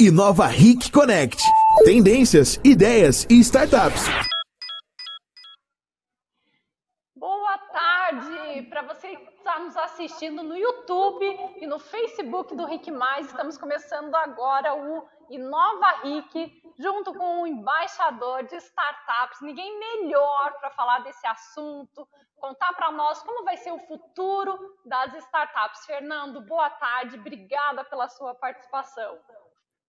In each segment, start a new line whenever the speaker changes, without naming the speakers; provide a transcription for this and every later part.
Inova Ric Connect. Tendências, ideias e startups.
Boa tarde para você que está nos assistindo no YouTube e no Facebook do Ric Mais. Estamos começando agora o Inova Ric, junto com o embaixador de startups. Ninguém melhor para falar desse assunto, contar para nós como vai ser o futuro das startups. Fernando, boa tarde, obrigada pela sua participação.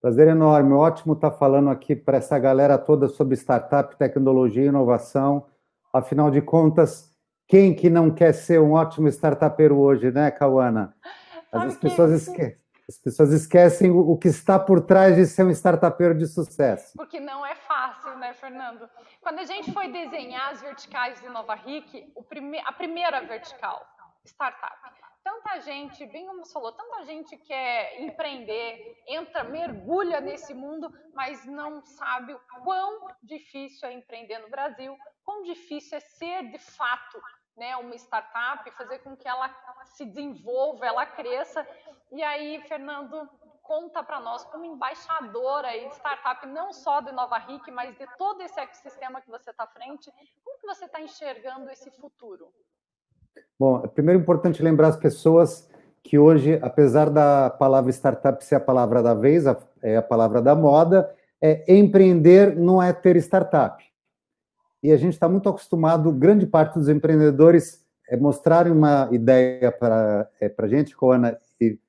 Prazer enorme, ótimo estar falando aqui para essa galera toda sobre startup, tecnologia e inovação. Afinal de contas, quem que não quer ser um ótimo startupeiro hoje, né, Cauana? As, pessoas esquecem. As pessoas esquecem o que está por trás de ser um startupeiro de sucesso.
Porque não é fácil, né, Fernando? Quando a gente foi desenhar as verticais de Nova Ric, prime a primeira vertical, startup, tanta gente, bem como você falou, tanta gente quer empreender, entra, mergulha nesse mundo, mas não sabe o quão difícil é empreender no Brasil, quão difícil é ser de fato né, uma startup, fazer com que ela se desenvolva, ela cresça. E aí, Fernando, conta para nós como embaixadora de startup, não só de Nova Ric, mas de todo esse ecossistema que você está à frente, como que você está enxergando esse futuro?
Bom, é primeiro importante lembrar as pessoas que hoje, apesar da palavra startup ser a palavra da vez, é a palavra da moda, é, empreender não é ter startup. E a gente está muito acostumado, grande parte dos empreendedores, é, mostrarem uma ideia para é, a gente, Coana, e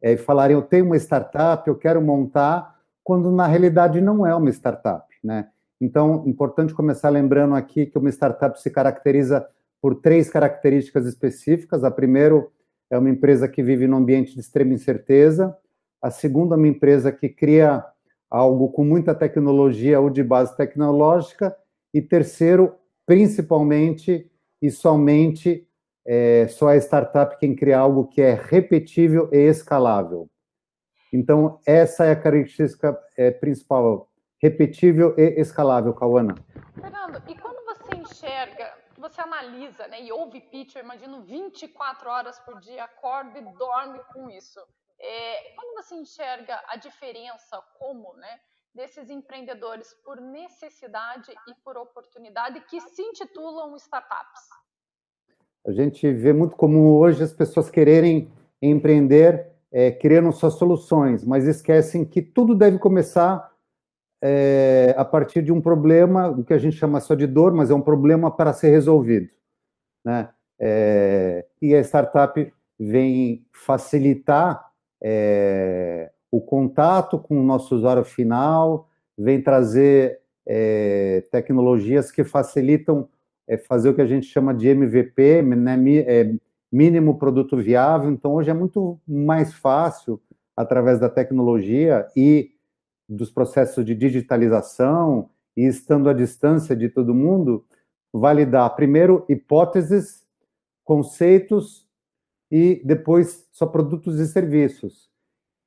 é, falarem: eu tenho uma startup, eu quero montar, quando na realidade não é uma startup. Né? Então, importante começar lembrando aqui que uma startup se caracteriza por três características específicas. A primeira é uma empresa que vive num ambiente de extrema incerteza. A segunda é uma empresa que cria algo com muita tecnologia ou de base tecnológica. E terceiro, principalmente e somente, é, só a startup quem cria algo que é repetível e escalável. Então, essa é a característica é, principal, repetível e escalável, Cauana.
Fernando, e quando você você analisa né, e ouve pitch, eu imagino 24 horas por dia, acorda e dorme com isso. É, quando você enxerga a diferença, como, né, desses empreendedores por necessidade e por oportunidade que se intitulam startups?
A gente vê muito comum hoje as pessoas quererem empreender, é, querendo suas soluções, mas esquecem que tudo deve começar é, a partir de um problema, o que a gente chama só de dor, mas é um problema para ser resolvido. Né? É, e a startup vem facilitar é, o contato com o nosso usuário final, vem trazer é, tecnologias que facilitam é, fazer o que a gente chama de MVP, né, é, mínimo produto viável. Então, hoje é muito mais fácil, através da tecnologia e dos processos de digitalização e estando à distância de todo mundo, validar primeiro hipóteses, conceitos e depois só produtos e serviços.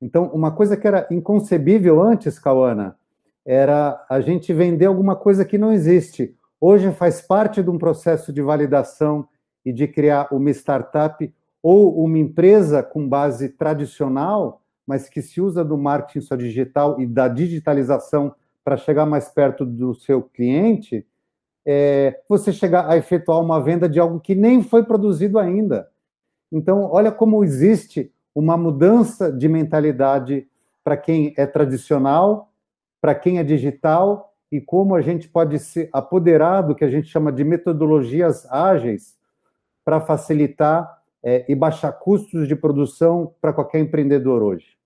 Então, uma coisa que era inconcebível antes, Cauana, era a gente vender alguma coisa que não existe. Hoje faz parte de um processo de validação e de criar uma startup ou uma empresa com base tradicional mas que se usa do marketing só digital e da digitalização para chegar mais perto do seu cliente, é, você chegar a efetuar uma venda de algo que nem foi produzido ainda. Então, olha como existe uma mudança de mentalidade para quem é tradicional, para quem é digital, e como a gente pode se apoderar do que a gente chama de metodologias ágeis para facilitar é, e baixar custos de produção para qualquer empreendedor hoje.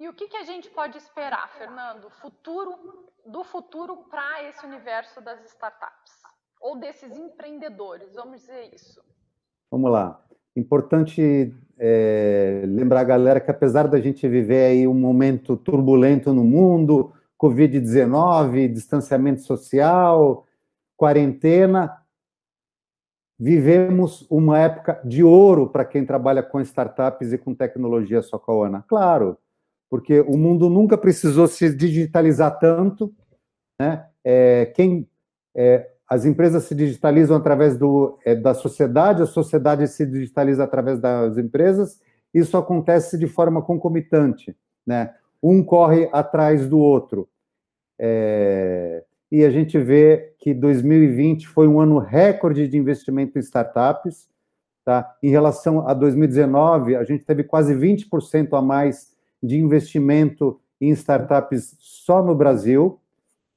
E o que, que a gente pode esperar, Fernando, futuro, do futuro para esse universo das startups? Ou desses empreendedores, vamos dizer isso.
Vamos lá. Importante é, lembrar a galera que apesar da gente viver aí um momento turbulento no mundo, Covid-19, distanciamento social, quarentena, vivemos uma época de ouro para quem trabalha com startups e com tecnologia Socoana. Claro, porque o mundo nunca precisou se digitalizar tanto. Né? É, quem, é, as empresas se digitalizam através do, é, da sociedade, a sociedade se digitaliza através das empresas, isso acontece de forma concomitante. Né? um corre atrás do outro. É, e a gente vê que 2020 foi um ano recorde de investimento em startups. Tá? Em relação a 2019, a gente teve quase 20% a mais de investimento em startups só no Brasil.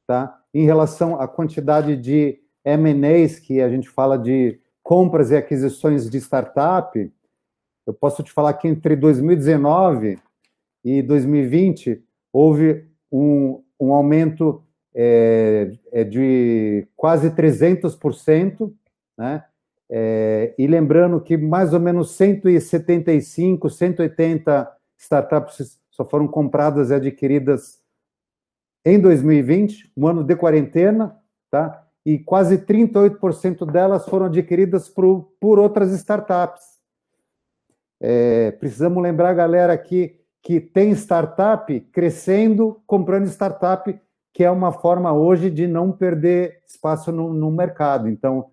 Tá? Em relação à quantidade de M&As, que a gente fala de compras e aquisições de startup, eu posso te falar que entre 2019 e 2020 houve um, um aumento é, é de quase 300%, né? É, e lembrando que mais ou menos 175, 180 startups só foram compradas e adquiridas em 2020, um ano de quarentena, tá? E quase 38% delas foram adquiridas por, por outras startups. É, precisamos lembrar, galera, aqui que tem startup crescendo, comprando startup, que é uma forma hoje de não perder espaço no, no mercado. Então,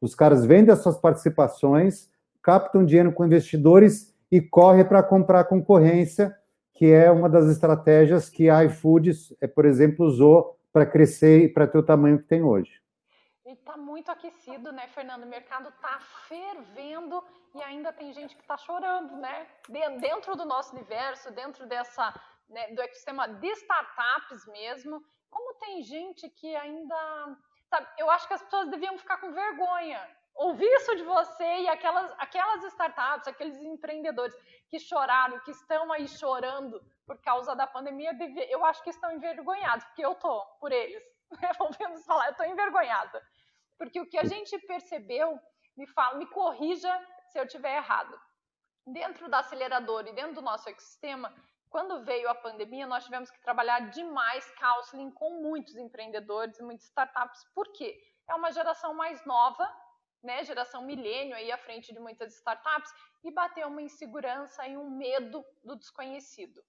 os caras vendem as suas participações, captam dinheiro com investidores e corre para comprar concorrência, que é uma das estratégias que a iFood, é, por exemplo, usou para crescer e para ter o tamanho que tem hoje.
E está muito aquecido, né, Fernando? O mercado está fervendo e ainda tem gente que está chorando, né? Dentro do nosso universo, dentro dessa né, do ecossistema de startups mesmo, como tem gente que ainda. Sabe, eu acho que as pessoas deviam ficar com vergonha. Ouvir isso de você e aquelas, aquelas startups, aqueles empreendedores que choraram, que estão aí chorando por causa da pandemia, eu acho que estão envergonhados, porque eu tô por eles. Ouvimos falar, eu estou envergonhada. Porque o que a gente percebeu, me fala, me corrija se eu estiver errado. Dentro da aceleradora e dentro do nosso ecossistema, quando veio a pandemia, nós tivemos que trabalhar demais counseling com muitos empreendedores e muitas startups. Por quê? É uma geração mais nova, né, geração milênio aí à frente de muitas startups e bateu uma insegurança e um medo do desconhecido.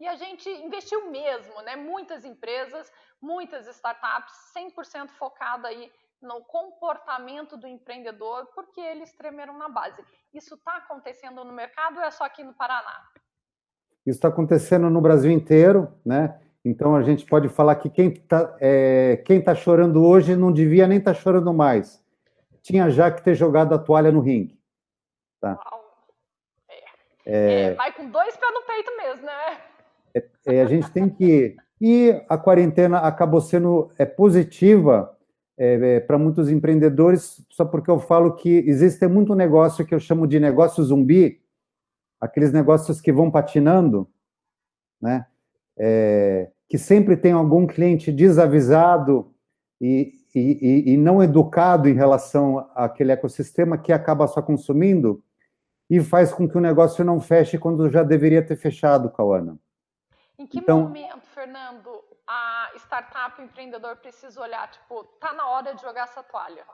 E a gente investiu mesmo, né? Muitas empresas, muitas startups, 100% focada aí no comportamento do empreendedor, porque eles tremeram na base. Isso está acontecendo no mercado ou é só aqui no Paraná?
Isso está acontecendo no Brasil inteiro, né? Então a gente pode falar que quem está é, quem tá chorando hoje não devia nem estar tá chorando mais. Tinha já que ter jogado a toalha no ringue. Tá?
É. É, vai com dois pés no peito mesmo, né?
É, é, a gente tem que. E a quarentena acabou sendo é, positiva é, é, para muitos empreendedores, só porque eu falo que existe muito negócio que eu chamo de negócio zumbi, aqueles negócios que vão patinando, né? É, que sempre tem algum cliente desavisado e, e, e, não educado em relação àquele ecossistema que acaba só consumindo e faz com que o negócio não feche quando já deveria ter fechado, Cauana.
Em que então, momento, Fernando, a startup, o empreendedor precisa olhar, tipo, tá na hora de jogar essa toalha?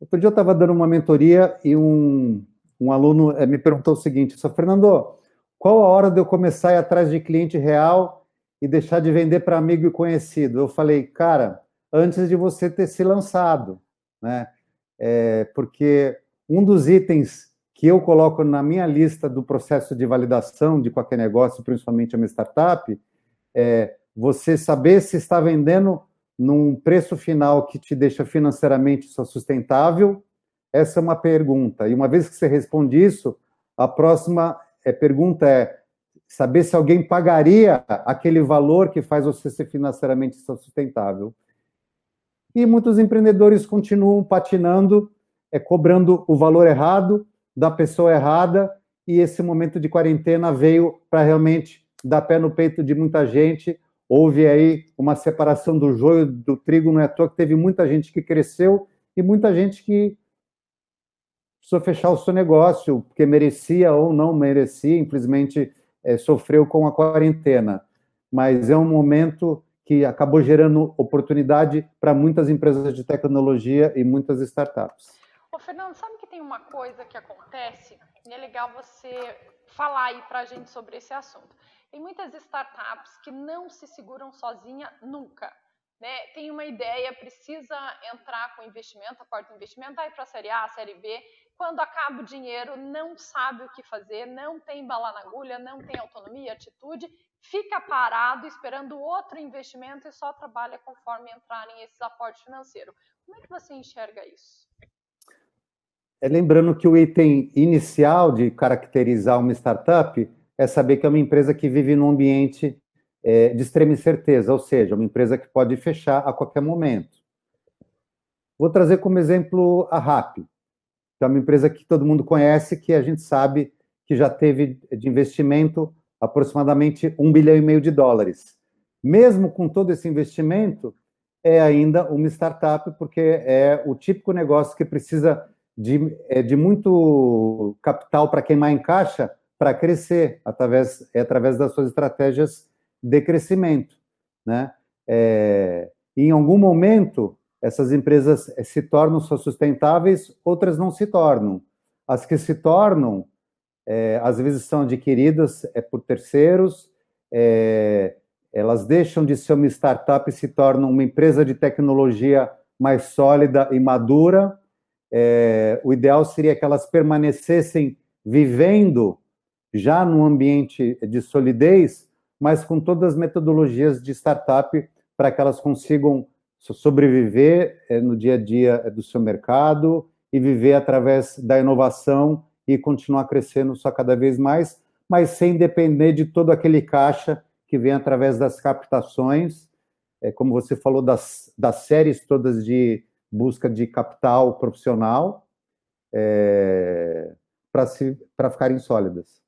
Outro dia eu estava dando uma mentoria e um, um aluno eh, me perguntou o seguinte, só Fernando, qual a hora de eu começar a ir atrás de cliente real e deixar de vender para amigo e conhecido? Eu falei, cara, antes de você ter se lançado, né? É, porque um dos itens que eu coloco na minha lista do processo de validação de qualquer negócio, principalmente uma startup, é você saber se está vendendo num preço final que te deixa financeiramente sustentável? Essa é uma pergunta. E uma vez que você responde isso, a próxima é, pergunta é saber se alguém pagaria aquele valor que faz você ser financeiramente sustentável. E muitos empreendedores continuam patinando, é, cobrando o valor errado da pessoa errada, e esse momento de quarentena veio para realmente dar pé no peito de muita gente, houve aí uma separação do joio do trigo, não é à toa que teve muita gente que cresceu e muita gente que precisou fechar o seu negócio, porque merecia ou não merecia, infelizmente é, sofreu com a quarentena. Mas é um momento que acabou gerando oportunidade para muitas empresas de tecnologia e muitas startups.
Ô, Fernando, sabe que tem uma coisa que acontece? E é legal você falar aí para a gente sobre esse assunto. Tem muitas startups que não se seguram sozinha nunca. né, tem uma ideia, precisa entrar com investimento, aporta investimento, vai para a série A, série B, quando acaba o dinheiro, não sabe o que fazer, não tem bala na agulha, não tem autonomia, atitude, fica parado esperando outro investimento e só trabalha conforme entrarem esses aportes financeiros. Como é que você enxerga isso?
É, lembrando que o item inicial de caracterizar uma startup é saber que é uma empresa que vive num ambiente é, de extrema incerteza, ou seja, uma empresa que pode fechar a qualquer momento. Vou trazer como exemplo a RAP, que é uma empresa que todo mundo conhece, que a gente sabe que já teve de investimento aproximadamente um bilhão e meio de dólares. Mesmo com todo esse investimento, é ainda uma startup, porque é o típico negócio que precisa de, é, de muito capital para queimar em caixa para crescer, através, é através das suas estratégias de crescimento. Né? É, em algum momento, essas empresas é, se tornam só sustentáveis, outras não se tornam. As que se tornam, é, às vezes são adquiridas é, por terceiros, é, elas deixam de ser uma startup e se tornam uma empresa de tecnologia mais sólida e madura. É, o ideal seria que elas permanecessem vivendo já num ambiente de solidez, mas com todas as metodologias de startup para que elas consigam sobreviver é, no dia a dia do seu mercado e viver através da inovação e continuar crescendo só cada vez mais, mas sem depender de todo aquele caixa que vem através das captações, é, como você falou, das, das séries todas de busca de capital profissional, é, para ficarem sólidas.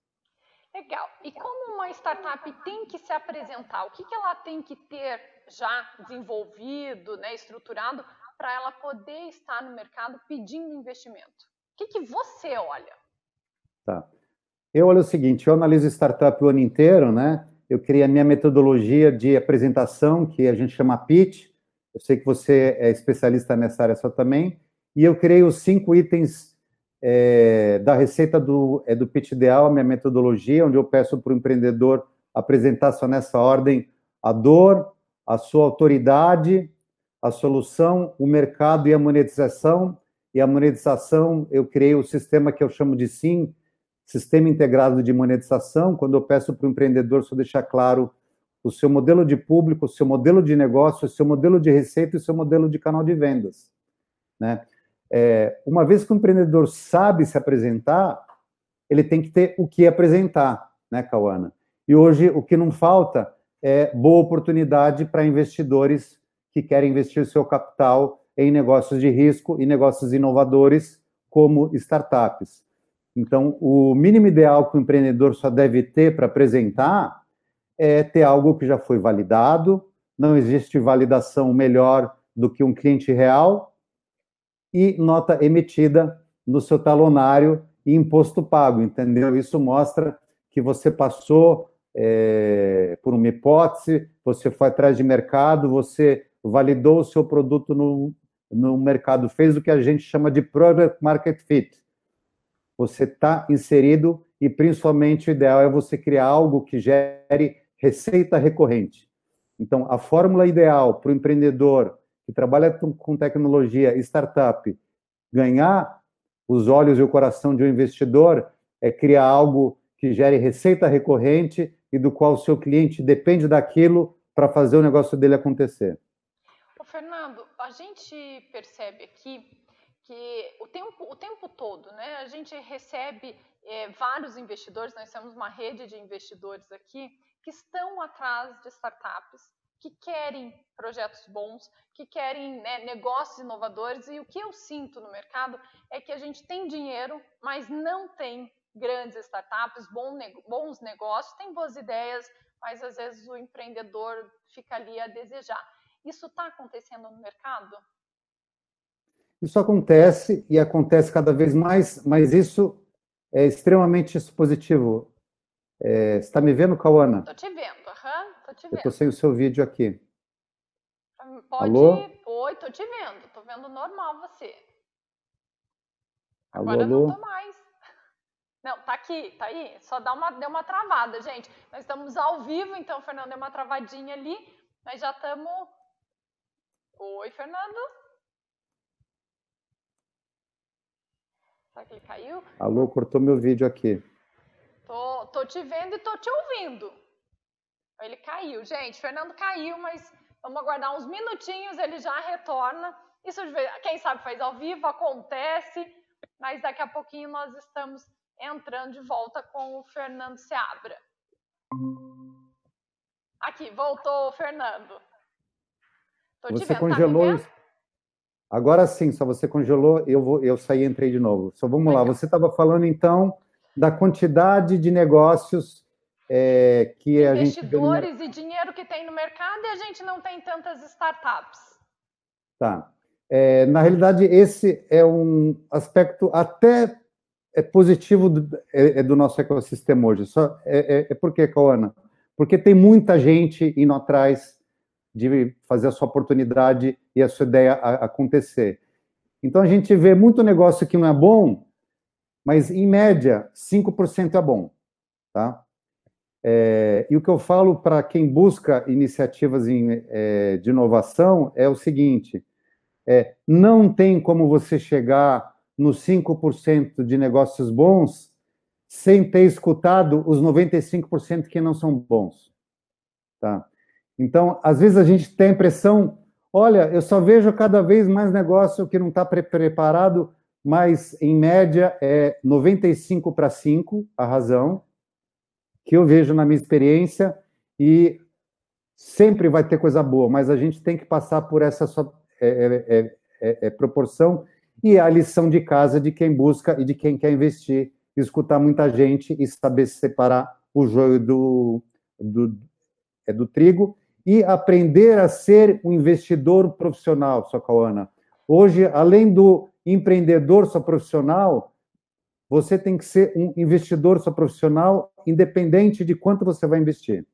Legal. E como uma startup tem que se apresentar? O que, que ela tem que ter já desenvolvido, né, estruturado, para ela poder estar no mercado pedindo investimento? O que, que você olha?
Tá. Eu olho o seguinte, eu analiso startup o ano inteiro, né? Eu criei a minha metodologia de apresentação, que a gente chama pitch. Eu sei que você é especialista nessa área só também. E eu criei os cinco itens é, da receita do, é, do pitch ideal, a minha metodologia, onde eu peço para o empreendedor apresentar só nessa ordem a dor, a sua autoridade, a solução, o mercado e a monetização. E a monetização, eu criei o sistema que eu chamo de SIM, Sistema Integrado de Monetização, quando eu peço para o empreendedor só deixar claro o seu modelo de público, o seu modelo de negócio, o seu modelo de receita e o seu modelo de canal de vendas. Né? É, uma vez que o empreendedor sabe se apresentar, ele tem que ter o que apresentar, né, Cauana? E hoje o que não falta é boa oportunidade para investidores que querem investir seu capital em negócios de risco e negócios inovadores como startups. Então, o mínimo ideal que o empreendedor só deve ter para apresentar é ter algo que já foi validado, não existe validação melhor do que um cliente real e nota emitida no seu talonário e imposto pago, entendeu? Isso mostra que você passou é, por uma hipótese, você foi atrás de mercado, você validou o seu produto no, no mercado, fez o que a gente chama de Product Market Fit você está inserido e principalmente o ideal é você criar algo que gere receita recorrente. Então, a fórmula ideal para o empreendedor que trabalha com tecnologia startup ganhar os olhos e o coração de um investidor é criar algo que gere receita recorrente e do qual o seu cliente depende daquilo para fazer o negócio dele acontecer.
Ô, Fernando, a gente percebe aqui o tempo, o tempo todo, né, a gente recebe é, vários investidores, nós temos uma rede de investidores aqui que estão atrás de startups, que querem projetos bons, que querem né, negócios inovadores, e o que eu sinto no mercado é que a gente tem dinheiro, mas não tem grandes startups, bons negócios, tem boas ideias, mas às vezes o empreendedor fica ali a desejar. Isso está acontecendo no mercado?
Isso acontece e acontece cada vez mais, mas isso é extremamente positivo. É, você está me vendo, Cauana?
Estou te vendo, aham, uhum, tô te vendo.
Eu estou sem o seu vídeo aqui.
Pode... Alô? Oi, estou te vendo, estou vendo normal você. Agora alô, alô? não tô mais. Não, tá aqui, tá aí. Só dá uma, deu uma travada, gente. Nós estamos ao vivo, então Fernando deu uma travadinha ali, mas já estamos Oi, Fernando? Será que ele caiu?
Alô, cortou meu vídeo aqui.
Tô, tô te vendo e tô te ouvindo. Ele caiu, gente. Fernando caiu, mas vamos aguardar uns minutinhos, ele já retorna. Isso, quem sabe, faz ao vivo, acontece, mas daqui a pouquinho nós estamos entrando de volta com o Fernando Seabra. Aqui, voltou o Fernando.
Tô você vendo, tá congelou. Tá Agora sim, só você congelou, eu, vou, eu saí e entrei de novo. Só vamos lá. Você estava falando então da quantidade de negócios é, que a gente.
Investidores e dinheiro que tem no mercado e a gente não tem tantas startups.
Tá. É, na realidade, esse é um aspecto até é positivo do, é, é do nosso ecossistema hoje. Só, é, é, é por quê, Cauana? Porque tem muita gente indo atrás de fazer a sua oportunidade e a sua ideia acontecer. Então a gente vê muito negócio que não é bom, mas em média 5% é bom, tá? É, e o que eu falo para quem busca iniciativas em, é, de inovação é o seguinte: é, não tem como você chegar nos 5% de negócios bons sem ter escutado os 95% que não são bons. Tá? Então, às vezes a gente tem a impressão, olha, eu só vejo cada vez mais negócio que não está pre preparado, mas em média é 95 para 5 a razão, que eu vejo na minha experiência, e sempre vai ter coisa boa, mas a gente tem que passar por essa só, é, é, é, é, é proporção e é a lição de casa de quem busca e de quem quer investir, escutar muita gente e saber separar o joio do, do, é, do trigo e aprender a ser um investidor profissional, Socawana. Hoje, além do empreendedor só profissional, você tem que ser um investidor só profissional, independente de quanto você vai investir.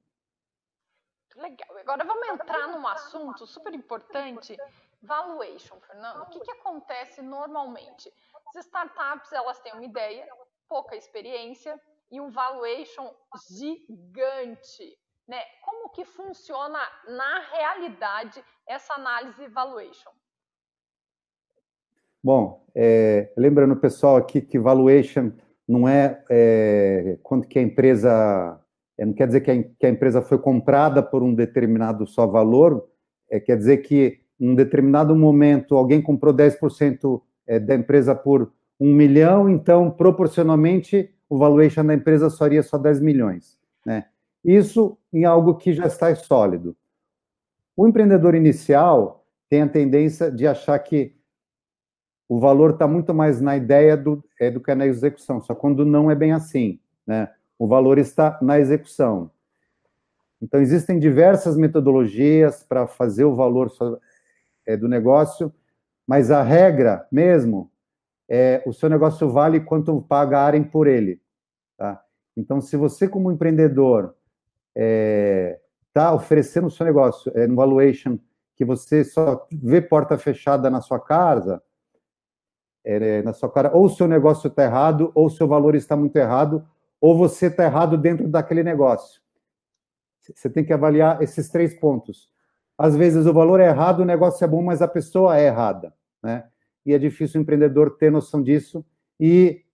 Legal. Agora vamos entrar num assunto super importante, valuation, Fernando. O que, que acontece normalmente? As startups elas têm uma ideia, pouca experiência e um valuation gigante. Né? Como que funciona na realidade essa análise valuation?
Bom, é, lembrando pessoal aqui que valuation não é, é quanto que a empresa, é, não quer dizer que a, que a, empresa foi comprada por um determinado só valor, é, quer dizer que em um determinado momento alguém comprou 10% é, da empresa por um milhão, então proporcionalmente o valuation da empresa seria só 10 milhões? Isso em algo que já está sólido. O empreendedor inicial tem a tendência de achar que o valor está muito mais na ideia do, é, do que na execução, só quando não é bem assim, né? O valor está na execução. Então, existem diversas metodologias para fazer o valor é, do negócio, mas a regra mesmo é o seu negócio vale quanto pagarem por ele. Tá? Então, se você, como empreendedor, está é, tá oferecendo o seu negócio é, no valuation que você só vê porta fechada na sua casa, é, na sua cara, ou o seu negócio está errado, ou o seu valor está muito errado, ou você está errado dentro daquele negócio. Você tem que avaliar esses três pontos. Às vezes o valor é errado, o negócio é bom, mas a pessoa é errada, né? E é difícil o empreendedor ter noção disso e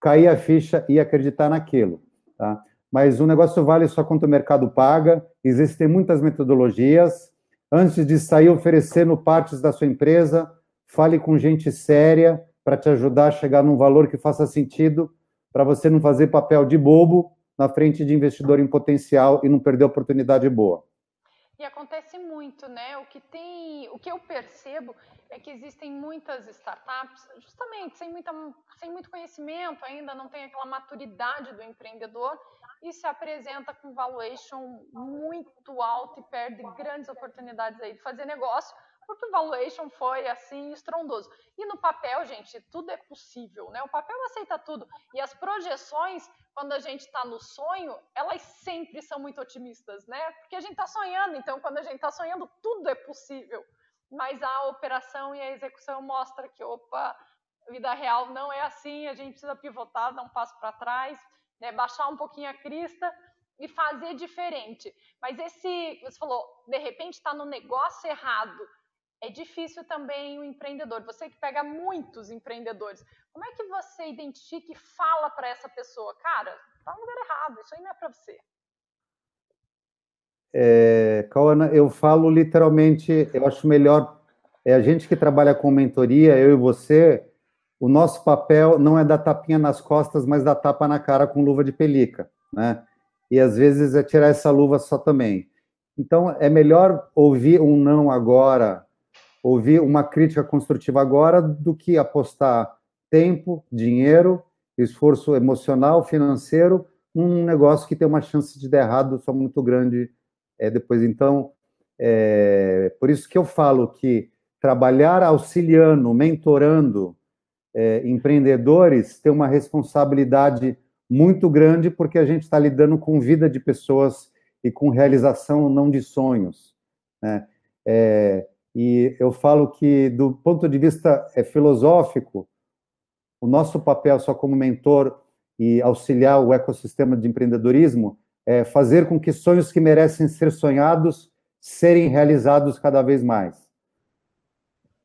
cair a ficha e acreditar naquilo, tá? Mas o negócio vale só quanto o mercado paga, existem muitas metodologias. Antes de sair oferecendo partes da sua empresa, fale com gente séria para te ajudar a chegar num valor que faça sentido, para você não fazer papel de bobo na frente de investidor em potencial e não perder oportunidade boa.
E acontece muito, né? O que tem, o que eu percebo é que existem muitas startups, justamente sem, muita, sem muito conhecimento ainda, não tem aquela maturidade do empreendedor, e se apresenta com valuation muito alto e perde grandes oportunidades aí de fazer negócio, porque o valuation foi assim estrondoso. E no papel, gente, tudo é possível, né? O papel aceita tudo. E as projeções, quando a gente está no sonho, elas sempre são muito otimistas, né? Porque a gente está sonhando, então quando a gente está sonhando, tudo é possível. Mas a operação e a execução mostra que, opa, vida real não é assim, a gente precisa pivotar, dar um passo para trás né, baixar um pouquinho a crista e fazer diferente. Mas esse, você falou, de repente está no negócio errado, é difícil também o empreendedor. Você que pega muitos empreendedores, como é que você identifica e fala para essa pessoa, cara, tá no lugar errado, isso aí não é para você?
É, Cauana, eu falo literalmente, eu acho melhor, é a gente que trabalha com mentoria, eu e você, o nosso papel não é dar tapinha nas costas, mas dar tapa na cara com luva de pelica, né? E às vezes é tirar essa luva só também. Então, é melhor ouvir um não agora, ouvir uma crítica construtiva agora, do que apostar tempo, dinheiro, esforço emocional, financeiro, num negócio que tem uma chance de dar errado só muito grande é, depois. Então, é, por isso que eu falo que trabalhar auxiliando, mentorando é, empreendedores tem uma responsabilidade muito grande, porque a gente está lidando com vida de pessoas e com realização não de sonhos. Né? É, e eu falo que, do ponto de vista é, filosófico, o nosso papel só como mentor e auxiliar o ecossistema de empreendedorismo é fazer com que sonhos que merecem ser sonhados serem realizados cada vez mais.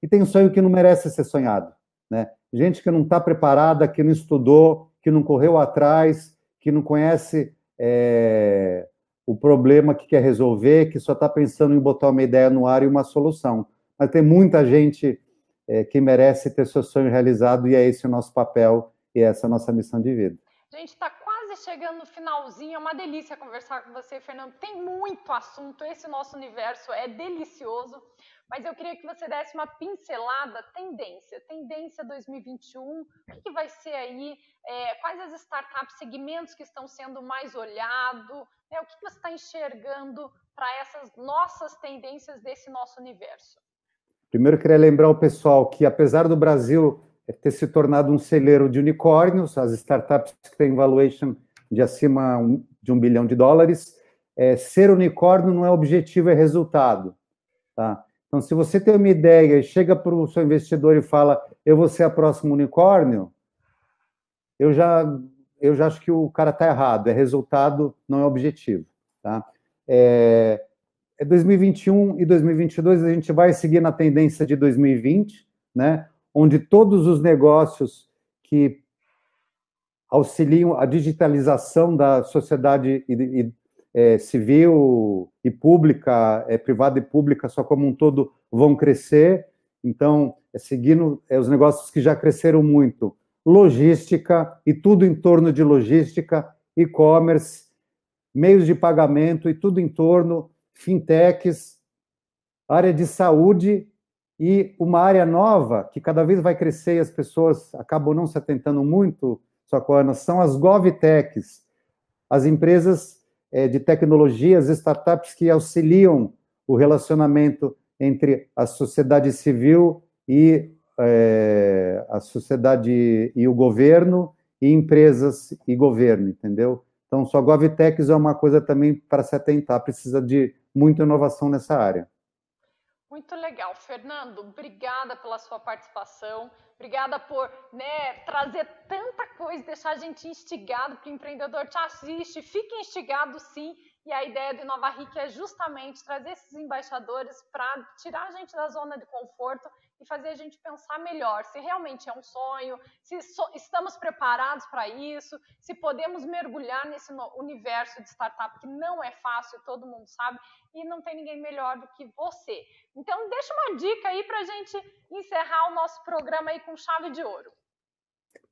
E tem um sonho que não merece ser sonhado, né? Gente que não está preparada, que não estudou, que não correu atrás, que não conhece é, o problema que quer resolver, que só está pensando em botar uma ideia no ar e uma solução. Mas tem muita gente é, que merece ter seu sonho realizado e é esse o nosso papel e essa é a nossa missão de vida.
Gente, está quase chegando no finalzinho, é uma delícia conversar com você, Fernando. Tem muito assunto, esse nosso universo é delicioso, mas eu queria que você desse uma pincelada, tendência, tendência 2021, o que vai ser aí, é, quais as startups, segmentos que estão sendo mais olhados, né, o que, você está enxergando para essas nossas tendências desse nosso universo?
Primeiro, queria lembrar o pessoal que, apesar do Brasil ter se tornado um celeiro de unicórnios, as startups que têm valuation de acima de um bilhão de dólares, é, ser unicórnio não é objetivo, é resultado. Tá? Então, se você tem uma ideia e chega para o seu investidor e fala, eu vou ser a próxima unicórnio, eu já, eu já acho que o cara está errado, é resultado, não é objetivo. Tá? É, é 2021 e 2022 a gente vai seguir na tendência de 2020, né? Onde todos os negócios que auxiliam a digitalização da sociedade e, e, é, civil e pública, é, privada e pública, só como um todo, vão crescer. Então, é seguindo é, os negócios que já cresceram muito, logística e tudo em torno de logística, e-commerce, meios de pagamento e tudo em torno fintechs, área de saúde e uma área nova que cada vez vai crescer e as pessoas acabam não se atentando muito, Socorro, são as GovTechs, as empresas é, de tecnologias, startups que auxiliam o relacionamento entre a sociedade civil e é, a sociedade e o governo, e empresas e governo, entendeu? Então, só GovTechs é uma coisa também para se atentar, precisa de muita inovação nessa área.
Muito legal, Fernando. Obrigada pela sua participação. Obrigada por né, trazer tanta coisa, deixar a gente instigado o empreendedor te assiste. Fique instigado, sim. E a ideia do Inova Ric é justamente trazer esses embaixadores para tirar a gente da zona de conforto e fazer a gente pensar melhor se realmente é um sonho, se so estamos preparados para isso, se podemos mergulhar nesse universo de startup que não é fácil, todo mundo sabe, e não tem ninguém melhor do que você. Então, deixa uma dica aí para a gente encerrar o nosso programa aí com chave de ouro.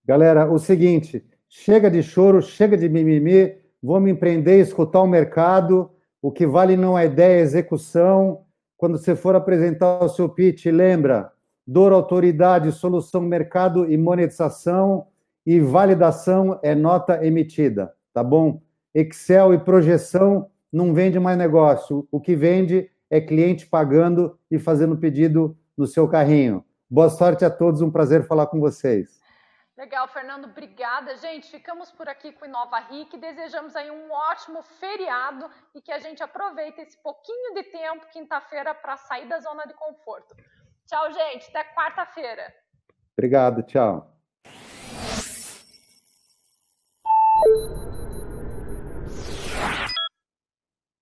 Galera, o seguinte, chega de choro, chega de mimimi, vamos empreender, escutar o mercado, o que vale não é ideia, é execução, quando você for apresentar o seu pitch, lembra, dor, autoridade, solução, mercado e monetização e validação é nota emitida, tá bom? Excel e projeção não vende mais negócio. O que vende é cliente pagando e fazendo pedido no seu carrinho. Boa sorte a todos, um prazer falar com vocês.
Legal, Fernando, obrigada. Gente, ficamos por aqui com Inova Ric. Desejamos aí um ótimo feriado e que a gente aproveite esse pouquinho de tempo, quinta-feira, para sair da zona de conforto. Tchau, gente. Até quarta-feira.
Obrigado, tchau.